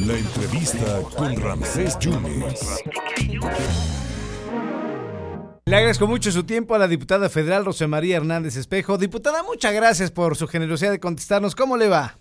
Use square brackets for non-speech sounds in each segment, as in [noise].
La entrevista con Ramsés Yunes. Le agradezco mucho su tiempo a la diputada federal Rosemaría Hernández Espejo. Diputada, muchas gracias por su generosidad de contestarnos. ¿Cómo le va?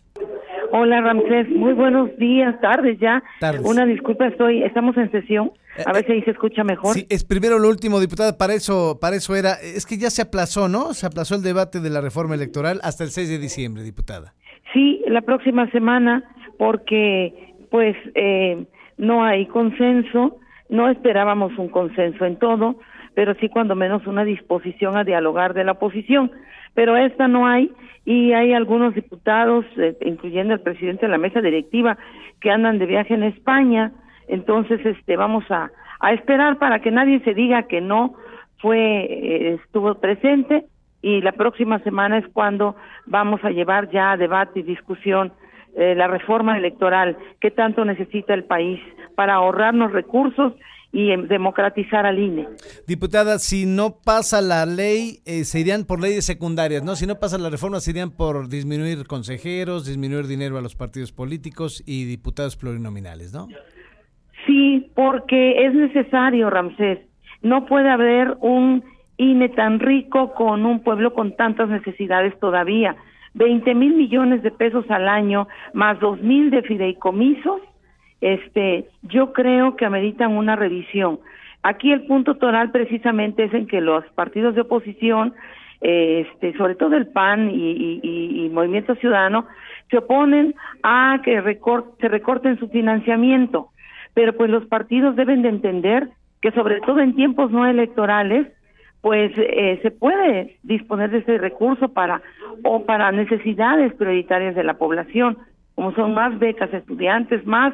Hola Ramsés, muy buenos días, tardes ya. Tardes. Una disculpa, estoy, estamos en sesión. A ver si ahí se escucha mejor. Sí, es primero lo último, diputada, para eso, para eso era. Es que ya se aplazó, ¿no? Se aplazó el debate de la reforma electoral hasta el 6 de diciembre, diputada. Sí, la próxima semana, porque pues eh, no hay consenso, no esperábamos un consenso en todo, pero sí cuando menos una disposición a dialogar de la oposición. Pero esta no hay y hay algunos diputados, eh, incluyendo el presidente de la mesa directiva, que andan de viaje en España. Entonces, este, vamos a, a esperar para que nadie se diga que no fue, eh, estuvo presente y la próxima semana es cuando vamos a llevar ya a debate y discusión eh, la reforma electoral que tanto necesita el país para ahorrarnos recursos y em, democratizar al INE. Diputada, si no pasa la ley, eh, se irían por leyes secundarias, ¿no? Si no pasa la reforma, se irían por disminuir consejeros, disminuir dinero a los partidos políticos y diputados plurinominales, ¿no? Sí, porque es necesario, Ramsés. No puede haber un INE tan rico con un pueblo con tantas necesidades todavía. 20 mil millones de pesos al año, más dos mil de fideicomisos, este, yo creo que ameritan una revisión. Aquí el punto toral precisamente es en que los partidos de oposición, eh, este, sobre todo el PAN y, y, y Movimiento Ciudadano, se oponen a que recort, se recorten su financiamiento. Pero pues los partidos deben de entender que sobre todo en tiempos no electorales, pues eh, se puede disponer de ese recurso para o para necesidades prioritarias de la población, como son más becas estudiantes, más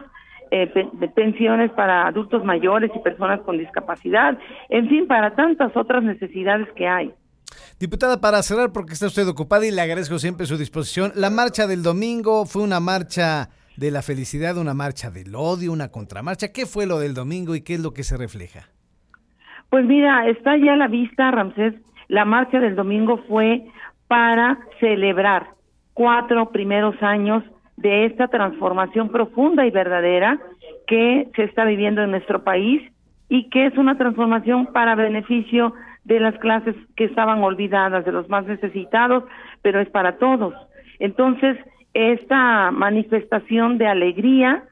eh, pensiones para adultos mayores y personas con discapacidad, en fin, para tantas otras necesidades que hay. Diputada, para cerrar, porque está usted ocupada y le agradezco siempre su disposición, la marcha del domingo fue una marcha de la felicidad, una marcha del odio, una contramarcha. ¿Qué fue lo del domingo y qué es lo que se refleja? Pues mira, está ya a la vista, Ramsés, la marcha del domingo fue para celebrar cuatro primeros años de esta transformación profunda y verdadera que se está viviendo en nuestro país y que es una transformación para beneficio de las clases que estaban olvidadas, de los más necesitados, pero es para todos. Entonces, esta manifestación de alegría,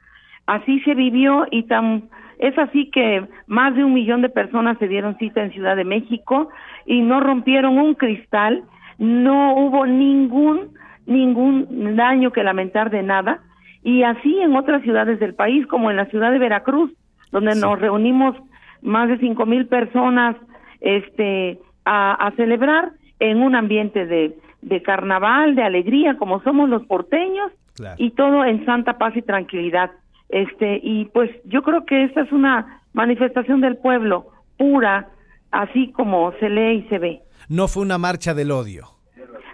así se vivió y tan es así que más de un millón de personas se dieron cita en Ciudad de México y no rompieron un cristal, no hubo ningún ningún daño que lamentar de nada. Y así en otras ciudades del país como en la ciudad de Veracruz donde nos reunimos más de cinco mil personas este a, a, celebrar en un ambiente de, de carnaval de alegría como somos los porteños claro. y todo en santa paz y tranquilidad este y pues yo creo que esta es una manifestación del pueblo pura así como se lee y se ve. No fue una marcha del odio.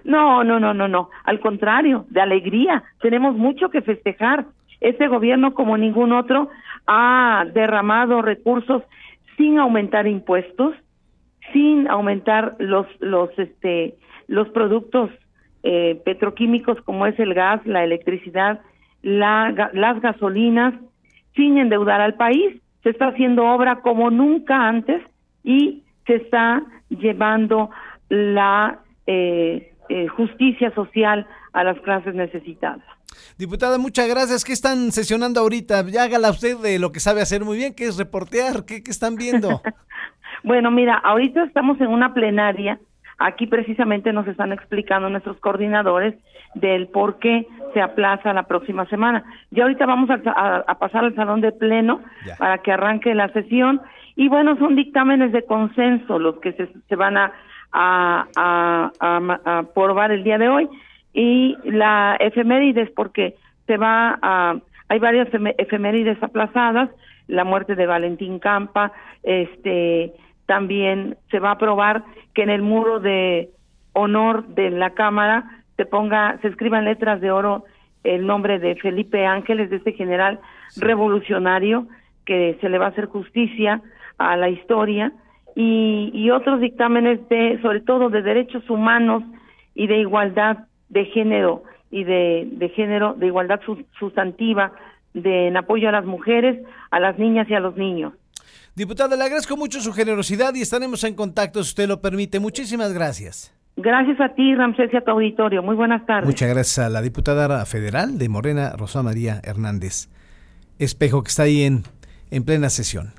No no no no no. Al contrario de alegría. Tenemos mucho que festejar. Este gobierno como ningún otro ha derramado recursos sin aumentar impuestos sin aumentar los los este los productos eh, petroquímicos como es el gas la electricidad la, las gasolinas sin endeudar al país. Se está haciendo obra como nunca antes y se está llevando la eh, eh, justicia social a las clases necesitadas. Diputada, muchas gracias. ¿Qué están sesionando ahorita? Ya hágala usted de lo que sabe hacer muy bien, que es reportear. ¿Qué, qué están viendo? [laughs] bueno, mira, ahorita estamos en una plenaria Aquí precisamente nos están explicando nuestros coordinadores del por qué se aplaza la próxima semana. Y ahorita vamos a, a, a pasar al salón de pleno ya. para que arranque la sesión. Y bueno, son dictámenes de consenso los que se, se van a, a, a, aprobar el día de hoy. Y la efemérides, porque se va a. Hay varias efemérides aplazadas, la muerte de Valentín Campa, este también se va a aprobar que en el muro de honor de la Cámara se ponga, se escriban letras de oro el nombre de Felipe Ángeles, de este general revolucionario, que se le va a hacer justicia a la historia, y, y otros dictámenes de, sobre todo de derechos humanos y de igualdad de género y de, de género, de igualdad sustantiva, de en apoyo a las mujeres, a las niñas y a los niños. Diputada, le agradezco mucho su generosidad y estaremos en contacto si usted lo permite. Muchísimas gracias. Gracias a ti, Ramsés, y a tu auditorio. Muy buenas tardes. Muchas gracias a la diputada federal de Morena, Rosa María Hernández Espejo, que está ahí en, en plena sesión.